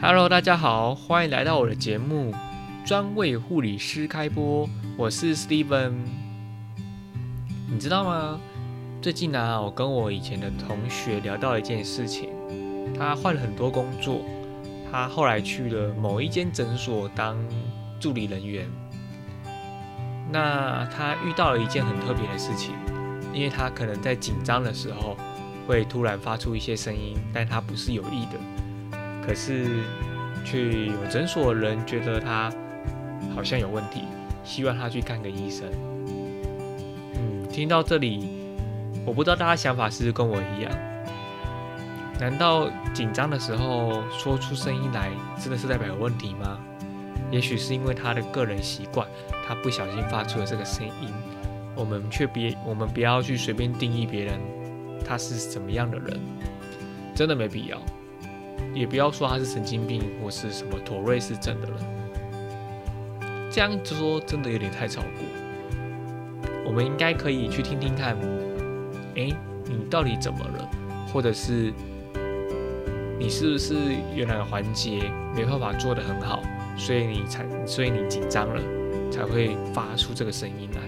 Hello，大家好，欢迎来到我的节目，专为护理师开播。我是 Steven。你知道吗？最近呢，我跟我以前的同学聊到一件事情，他换了很多工作，他后来去了某一间诊所当助理人员。那他遇到了一件很特别的事情，因为他可能在紧张的时候会突然发出一些声音，但他不是有意的，可是却有诊所的人觉得他好像有问题，希望他去看个医生。嗯，听到这里，我不知道大家想法是不是跟我一样？难道紧张的时候说出声音来，真的是代表有问题吗？也许是因为他的个人习惯，他不小心发出了这个声音。我们却别，我们不要去随便定义别人他是什么样的人，真的没必要。也不要说他是神经病或是什么妥瑞是症的人，这样说真的有点太超过。我们应该可以去听听看，诶，你到底怎么了？或者是你是不是有哪个环节没办法做得很好？所以你才，所以你紧张了，才会发出这个声音来。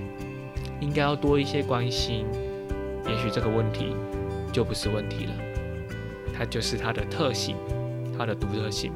应该要多一些关心，也许这个问题就不是问题了，它就是它的特性，它的独特性。